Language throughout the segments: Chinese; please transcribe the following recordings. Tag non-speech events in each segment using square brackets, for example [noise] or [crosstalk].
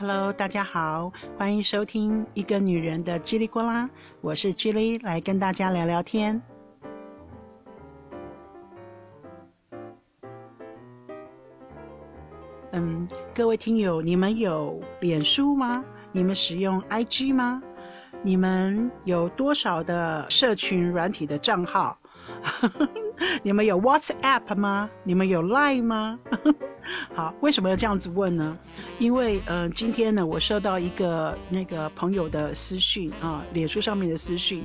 Hello，大家好，欢迎收听一个女人的叽里呱啦，我是 j 里，来跟大家聊聊天。嗯，各位听友，你们有脸书吗？你们使用 IG 吗？你们有多少的社群软体的账号？[laughs] 你们有 WhatsApp 吗？你们有 Line 吗？[laughs] 好，为什么要这样子问呢？因为，呃，今天呢，我收到一个那个朋友的私讯啊，脸书上面的私讯，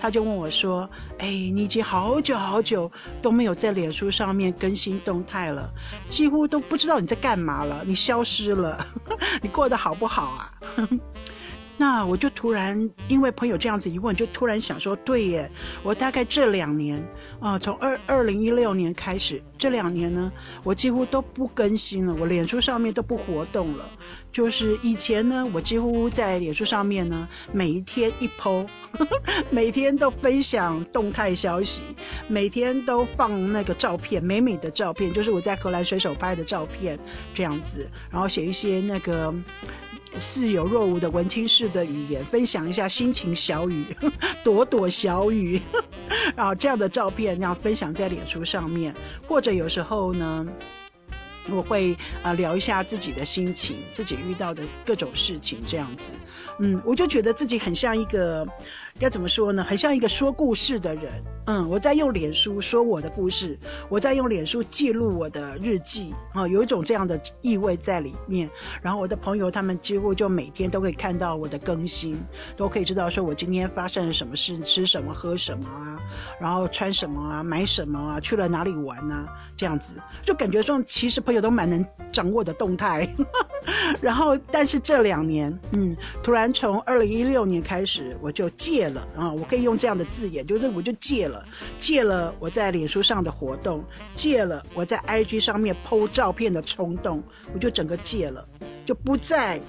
他就问我说：“哎，你已经好久好久都没有在脸书上面更新动态了，几乎都不知道你在干嘛了，你消失了，[laughs] 你过得好不好啊？” [laughs] 那我就突然因为朋友这样子一问，就突然想说：“对耶，我大概这两年。”啊，从二二零一六年开始，这两年呢，我几乎都不更新了，我脸书上面都不活动了。就是以前呢，我几乎在脸书上面呢，每一天一 po，[laughs] 每天都分享动态消息，每天都放那个照片，美美的照片，就是我在荷兰水手拍的照片这样子，然后写一些那个。似有若无的文青式的语言，分享一下心情小雨，[laughs] 朵朵小雨，[laughs] 然后这样的照片要分享在脸书上面，或者有时候呢，我会啊聊一下自己的心情，自己遇到的各种事情这样子，嗯，我就觉得自己很像一个。该怎么说呢？很像一个说故事的人。嗯，我在用脸书说我的故事，我在用脸书记录我的日记啊，有一种这样的意味在里面。然后我的朋友他们几乎就每天都可以看到我的更新，都可以知道说我今天发生了什么事，吃什么，喝什么啊，然后穿什么啊，买什么啊，去了哪里玩啊，这样子就感觉说其实朋友都蛮能掌握的动态。[laughs] 然后，但是这两年，嗯，突然从二零一六年开始，我就戒了啊，我可以用这样的字眼，就是我就戒了，戒了我在脸书上的活动，戒了我在 IG 上面 PO 照片的冲动，我就整个戒了，就不再，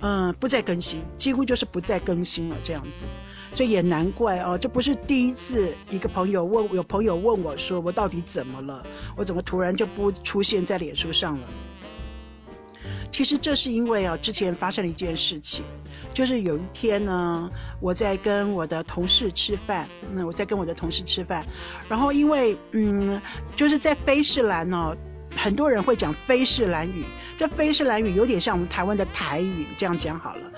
嗯，不再更新，几乎就是不再更新了这样子，所以也难怪哦，这不是第一次，一个朋友问，有朋友问我说，我到底怎么了？我怎么突然就不出现在脸书上了？其实这是因为啊，之前发生了一件事情，就是有一天呢，我在跟我的同事吃饭，那我在跟我的同事吃饭，然后因为嗯，就是在菲士兰呢，很多人会讲菲士兰语，这菲士兰语有点像我们台湾的台语，这样讲好了。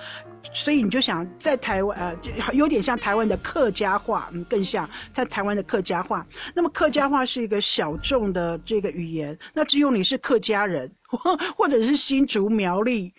所以你就想在台湾，呃，有点像台湾的客家话，嗯，更像在台湾的客家话。那么客家话是一个小众的这个语言，那只有你是客家人，[laughs] 或者是新竹苗栗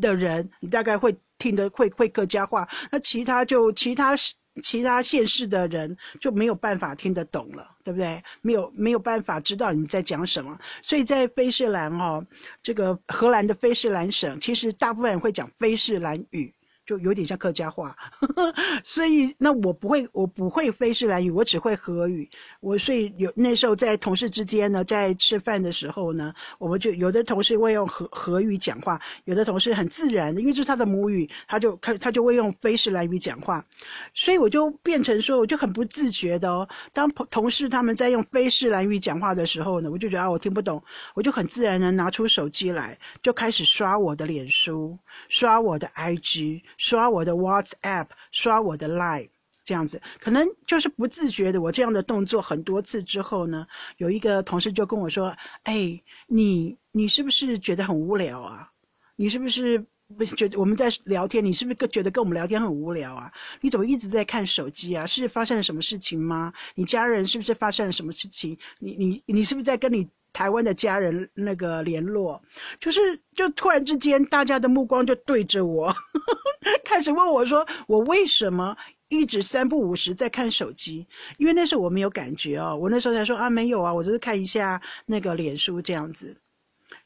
的人，你大概会听得会会客家话。那其他就其他其他县市的人就没有办法听得懂了，对不对？没有没有办法知道你在讲什么。所以在菲士兰哦，这个荷兰的菲士兰省，其实大部分人会讲菲士兰语。就有点像客家话，[laughs] 所以那我不会，我不会非士兰语，我只会荷语。我所以有那时候在同事之间呢，在吃饭的时候呢，我们就有的同事会用荷荷语讲话，有的同事很自然的，因为这是他的母语，他就他他就会用非士兰语讲话，所以我就变成说，我就很不自觉的哦，当同同事他们在用非士兰语讲话的时候呢，我就觉得啊，我听不懂，我就很自然的拿出手机来，就开始刷我的脸书，刷我的 IG。刷我的 WhatsApp，刷我的 Line，这样子可能就是不自觉的。我这样的动作很多次之后呢，有一个同事就跟我说：“哎，你你是不是觉得很无聊啊？你是不是觉得我们在聊天，你是不是觉得跟我们聊天很无聊啊？你怎么一直在看手机啊？是发生了什么事情吗？你家人是不是发生了什么事情？你你你是不是在跟你？”台湾的家人那个联络，就是就突然之间，大家的目光就对着我，[laughs] 开始问我说：“我为什么一直三不五时在看手机？”因为那时候我没有感觉哦，我那时候才说啊，没有啊，我只是看一下那个脸书这样子。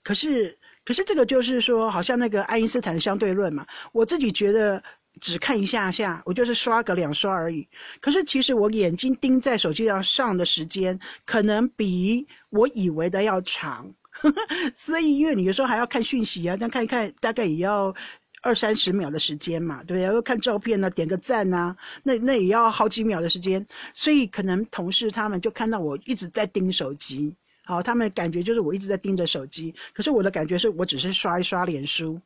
可是，可是这个就是说，好像那个爱因斯坦相对论嘛，我自己觉得。只看一下下，我就是刷个两刷而已。可是其实我眼睛盯在手机上上的时间，可能比我以为的要长。[laughs] 所以因为你有时候还要看讯息啊，但看一看大概也要二三十秒的时间嘛，对不对？要看照片呢，点个赞呐，那那也要好几秒的时间。所以可能同事他们就看到我一直在盯手机，好，他们感觉就是我一直在盯着手机。可是我的感觉是我只是刷一刷脸书。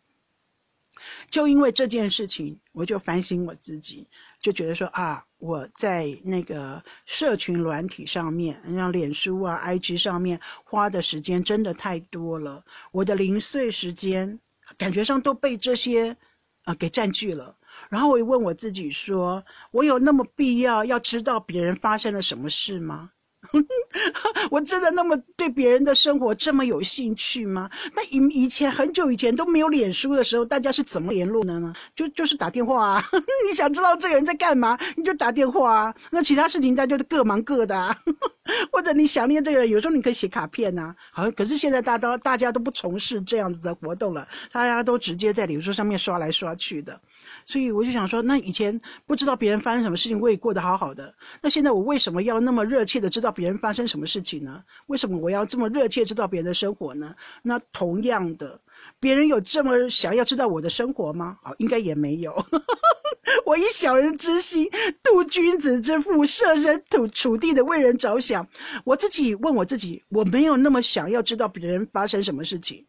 就因为这件事情，我就反省我自己，就觉得说啊，我在那个社群软体上面，像脸书啊、IG 上面花的时间真的太多了，我的零碎时间感觉上都被这些啊给占据了。然后我又问我自己说，我有那么必要要知道别人发生了什么事吗？[laughs] 我真的那么对别人的生活这么有兴趣吗？那以以前很久以前都没有脸书的时候，大家是怎么联络的呢？就就是打电话啊！[laughs] 你想知道这个人在干嘛，你就打电话啊。那其他事情大家就各忙各的啊。[laughs] 或者你想念这个人，有时候你可以写卡片呐。好，可是现在大都大家都不从事这样子的活动了，大家都直接在脸书上面刷来刷去的。所以我就想说，那以前不知道别人发生什么事情，我也过得好好的。那现在我为什么要那么热切的知道别人发生什么事情呢？为什么我要这么热切知道别人的生活呢？那同样的，别人有这么想要知道我的生活吗？好，应该也没有。[laughs] 我以小人之心度君子之腹，设身处处地的为人着想。我自己问我自己，我没有那么想要知道别人发生什么事情，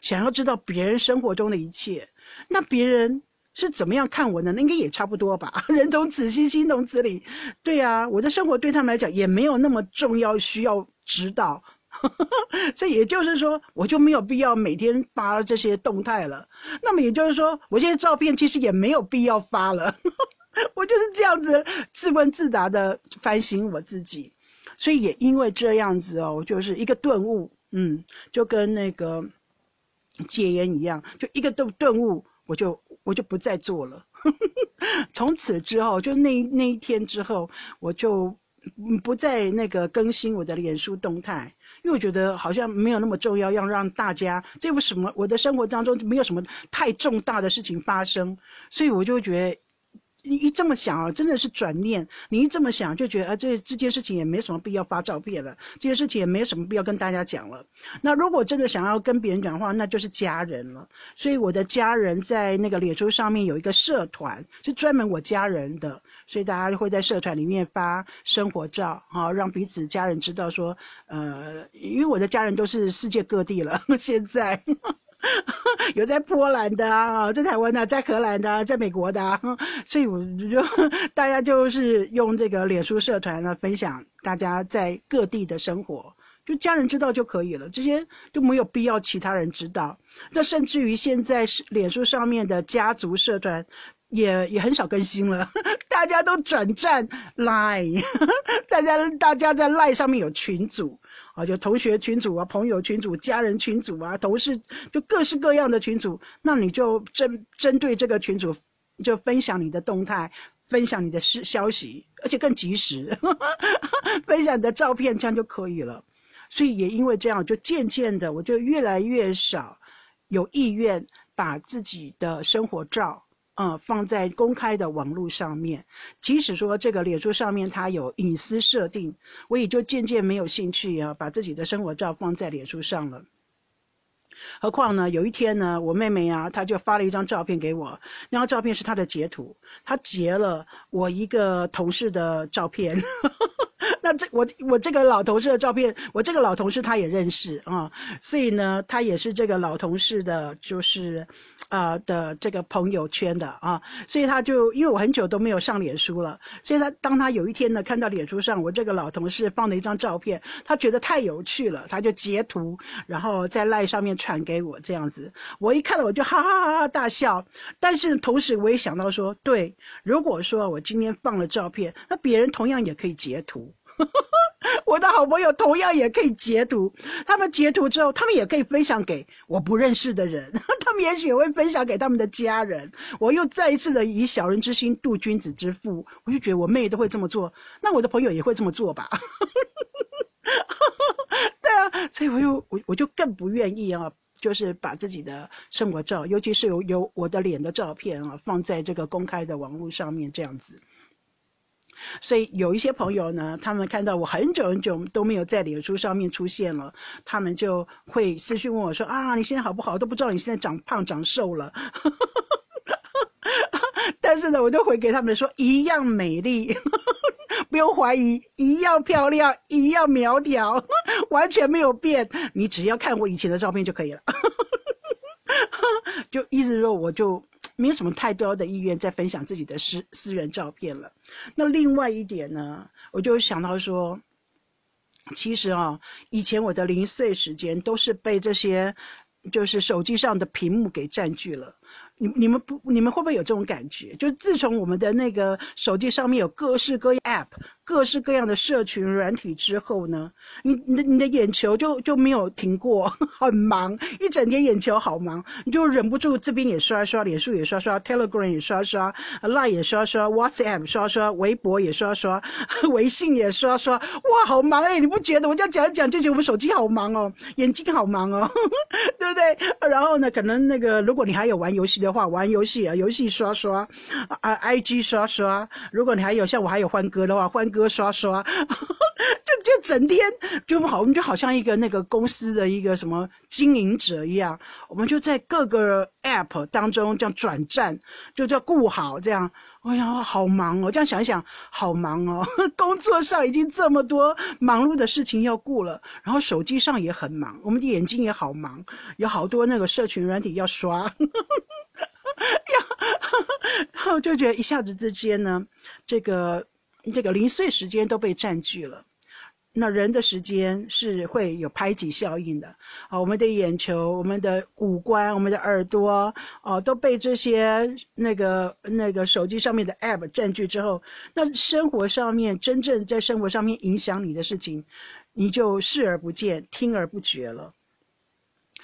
想要知道别人生活中的一切。那别人。是怎么样看我呢？那应该也差不多吧。[laughs] 人同此心，心同此理。对呀，我的生活对他们来讲也没有那么重要，需要知道。[laughs] 这也就是说，我就没有必要每天发这些动态了。那么也就是说，我这些照片其实也没有必要发了。[laughs] 我就是这样子自问自答的反省我自己。所以也因为这样子哦，就是一个顿悟。嗯，就跟那个戒烟一样，就一个顿顿悟。我就我就不再做了，[laughs] 从此之后，就那那一天之后，我就不再那个更新我的脸书动态，因为我觉得好像没有那么重要，要让大家这不什么，我的生活当中没有什么太重大的事情发生，所以我就觉得。你一这么想啊，真的是转念。你一这么想，就觉得啊，这这件事情也没什么必要发照片了，这件事情也没什么必要跟大家讲了。那如果真的想要跟别人讲话，那就是家人了。所以我的家人在那个脸书上面有一个社团，是专门我家人的，所以大家会在社团里面发生活照，哈，让彼此家人知道说，呃，因为我的家人都是世界各地了，[laughs] 现在。[laughs] 有在波兰的啊，在台湾的，在荷兰的，在美国的，所以我就大家就是用这个脸书社团呢分享大家在各地的生活，就家人知道就可以了，这些就没有必要其他人知道。那甚至于现在脸书上面的家族社团。也也很少更新了，大家都转战 Line，大家大家在 Line 上面有群组啊，就同学群组啊、朋友群组、家人群组啊、同事就各式各样的群组，那你就针针对这个群组就分享你的动态，分享你的事消息，而且更及时，[laughs] 分享你的照片，这样就可以了。所以也因为这样，就渐渐的我就越来越少有意愿把自己的生活照。嗯，放在公开的网络上面，即使说这个脸书上面它有隐私设定，我也就渐渐没有兴趣啊，把自己的生活照放在脸书上了。何况呢，有一天呢，我妹妹啊，她就发了一张照片给我，那张照片是她的截图，她截了我一个同事的照片。[laughs] 那这我我这个老同事的照片，我这个老同事他也认识啊，所以呢，他也是这个老同事的，就是，呃的这个朋友圈的啊，所以他就因为我很久都没有上脸书了，所以他当他有一天呢看到脸书上我这个老同事放的一张照片，他觉得太有趣了，他就截图，然后在赖上面传给我这样子，我一看了我就哈哈哈哈大笑，但是同时我也想到说，对，如果说我今天放了照片，那别人同样也可以截图。[laughs] 我的好朋友同样也可以截图，他们截图之后，他们也可以分享给我不认识的人，[laughs] 他们也许也会分享给他们的家人。我又再一次的以小人之心度君子之腹，我就觉得我妹都会这么做，那我的朋友也会这么做吧？[laughs] 对啊，所以我又我我就更不愿意啊，就是把自己的生活照，尤其是有有我的脸的照片啊，放在这个公开的网络上面这样子。所以有一些朋友呢，他们看到我很久很久都没有在脸书上面出现了，他们就会私讯问我说：“啊，你现在好不好？都不知道你现在长胖长瘦了。[laughs] ”但是呢，我就回给他们说：“一样美丽，[laughs] 不用怀疑，一样漂亮，一样苗条，完全没有变。你只要看我以前的照片就可以了。[laughs] ”就意思说，我就没有什么太多的意愿再分享自己的私私人照片了。那另外一点呢，我就想到说，其实啊，以前我的零碎时间都是被这些就是手机上的屏幕给占据了。你你们不，你们会不会有这种感觉？就自从我们的那个手机上面有各式各样 App、各式各样的社群软体之后呢，你你的你的眼球就就没有停过，[laughs] 很忙，一整天眼球好忙，你就忍不住这边也刷刷，脸书也刷刷，Telegram 也刷刷，Line 也刷刷，WhatsApp 刷刷，微博也刷刷，[laughs] 微信也刷刷，哇，好忙哎！你不觉得我这样讲一讲就觉得我们手机好忙哦，眼睛好忙哦，[laughs] 对不对？然后呢，可能那个如果你还有玩游戏的。话，玩游戏啊，游戏刷刷，啊，I G 刷刷。如果你还有像我还有欢歌的话，欢歌哥刷刷，[laughs] 就就整天就不好，我们就好像一个那个公司的一个什么经营者一样，我们就在各个 App 当中这样转战，就叫顾好这样。哎呀，好忙哦！这样想一想，好忙哦。[laughs] 工作上已经这么多忙碌的事情要顾了，然后手机上也很忙，我们的眼睛也好忙，有好多那个社群软体要刷，[laughs] 要，然后就觉得一下子之间呢，这个这个零碎时间都被占据了。那人的时间是会有排挤效应的啊，我们的眼球、我们的五官、我们的耳朵哦，都被这些那个那个手机上面的 app 占据之后，那生活上面真正在生活上面影响你的事情，你就视而不见、听而不觉了。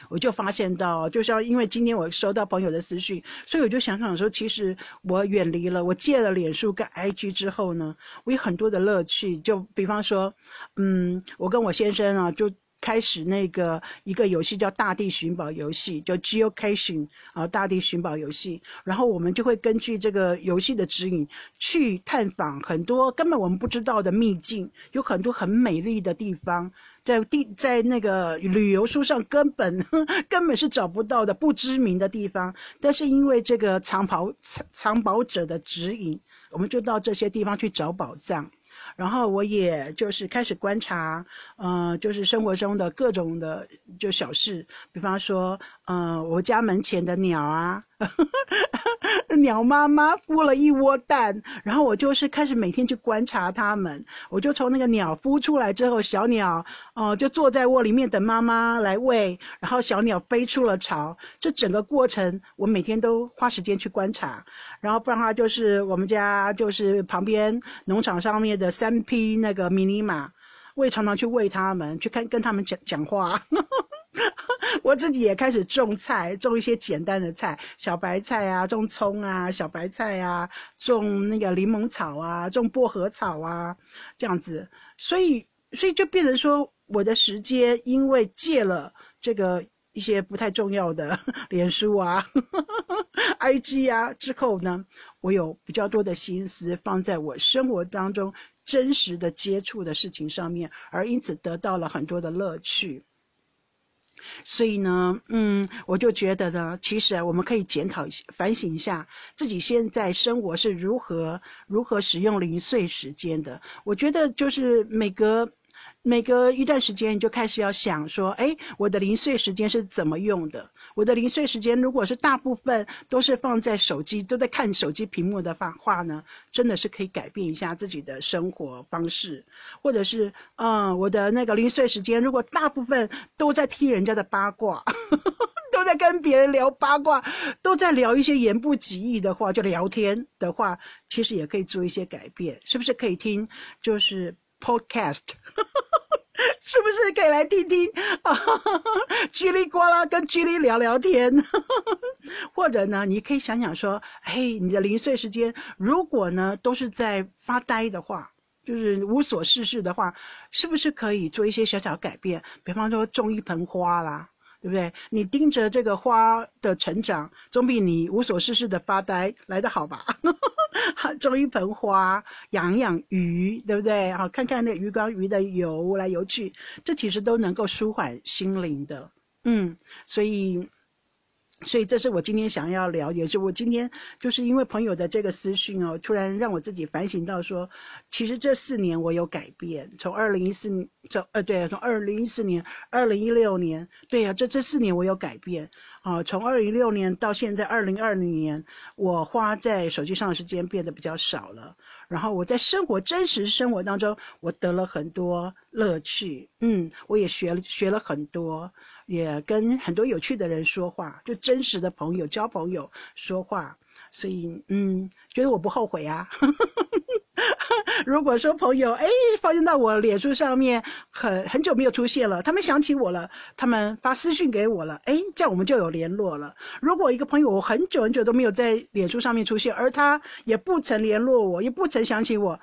我就发现到，就像因为今天我收到朋友的私讯，所以我就想想说，其实我远离了，我戒了脸书跟 IG 之后呢，我有很多的乐趣。就比方说，嗯，我跟我先生啊，就开始那个一个游戏叫大地寻宝游戏，叫 Geocaching 啊，大地寻宝游戏。然后我们就会根据这个游戏的指引，去探访很多根本我们不知道的秘境，有很多很美丽的地方。在地在那个旅游书上根本根本是找不到的不知名的地方，但是因为这个藏宝藏藏宝者的指引，我们就到这些地方去找宝藏。然后我也就是开始观察，嗯，就是生活中的各种的就小事，比方说，嗯，我家门前的鸟啊。[laughs] 鸟妈妈孵了一窝蛋，然后我就是开始每天去观察它们。我就从那个鸟孵出来之后，小鸟哦就坐在窝里面等妈妈来喂，然后小鸟飞出了巢。这整个过程我每天都花时间去观察。然后不然的话，就是我们家就是旁边农场上面的三匹那个迷你马，我也常常去喂它们，去看跟它们讲讲话。我自己也开始种菜，种一些简单的菜，小白菜啊，种葱啊，小白菜啊，种那个柠檬草啊，种薄荷草啊，这样子。所以，所以就变成说，我的时间因为戒了这个一些不太重要的脸书啊、IG 啊之后呢，我有比较多的心思放在我生活当中真实的接触的事情上面，而因此得到了很多的乐趣。所以呢，嗯，我就觉得呢，其实我们可以检讨一下、反省一下自己现在生活是如何如何使用零碎时间的。我觉得就是每隔。每隔一段时间，你就开始要想说：哎，我的零碎时间是怎么用的？我的零碎时间如果是大部分都是放在手机，都在看手机屏幕的话话呢，真的是可以改变一下自己的生活方式，或者是，嗯，我的那个零碎时间如果大部分都在听人家的八卦，[laughs] 都在跟别人聊八卦，都在聊一些言不及义的话，就聊天的话，其实也可以做一些改变，是不是可以听？就是 podcast。[laughs] 是不是可以来听听啊？[laughs] 叽里呱啦跟叽里聊聊天，[laughs] 或者呢，你可以想想说，嘿，你的零碎时间如果呢都是在发呆的话，就是无所事事的话，是不是可以做一些小小改变？比方说种一盆花啦。对不对？你盯着这个花的成长，总比你无所事事的发呆来得好吧？[laughs] 种一盆花，养养鱼，对不对？好，看看那鱼缸鱼的游来游去，这其实都能够舒缓心灵的。嗯，所以所以这是我今天想要聊，也是我今天就是因为朋友的这个私讯哦，突然让我自己反省到说，其实这四年我有改变。从二零一四年，从呃对，从二零一四年、二零一六年，对呀，这这四年我有改变啊。从二零一六年到现在二零二零年，我花在手机上的时间变得比较少了。然后我在生活真实生活当中，我得了很多乐趣，嗯，我也学了学了很多。也跟很多有趣的人说话，就真实的朋友交朋友说话，所以嗯，觉得我不后悔啊。[laughs] 如果说朋友哎发现到我脸书上面很很久没有出现了，他们想起我了，他们发私讯给我了，哎，这样我们就有联络了。如果一个朋友我很久很久都没有在脸书上面出现，而他也不曾联络我，也不曾想起我，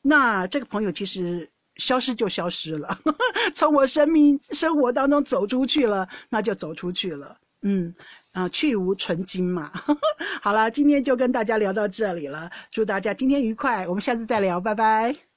那这个朋友其实。消失就消失了，[laughs] 从我生命生活当中走出去了，那就走出去了。嗯，啊，去无存精嘛。[laughs] 好了，今天就跟大家聊到这里了，祝大家今天愉快，我们下次再聊，拜拜。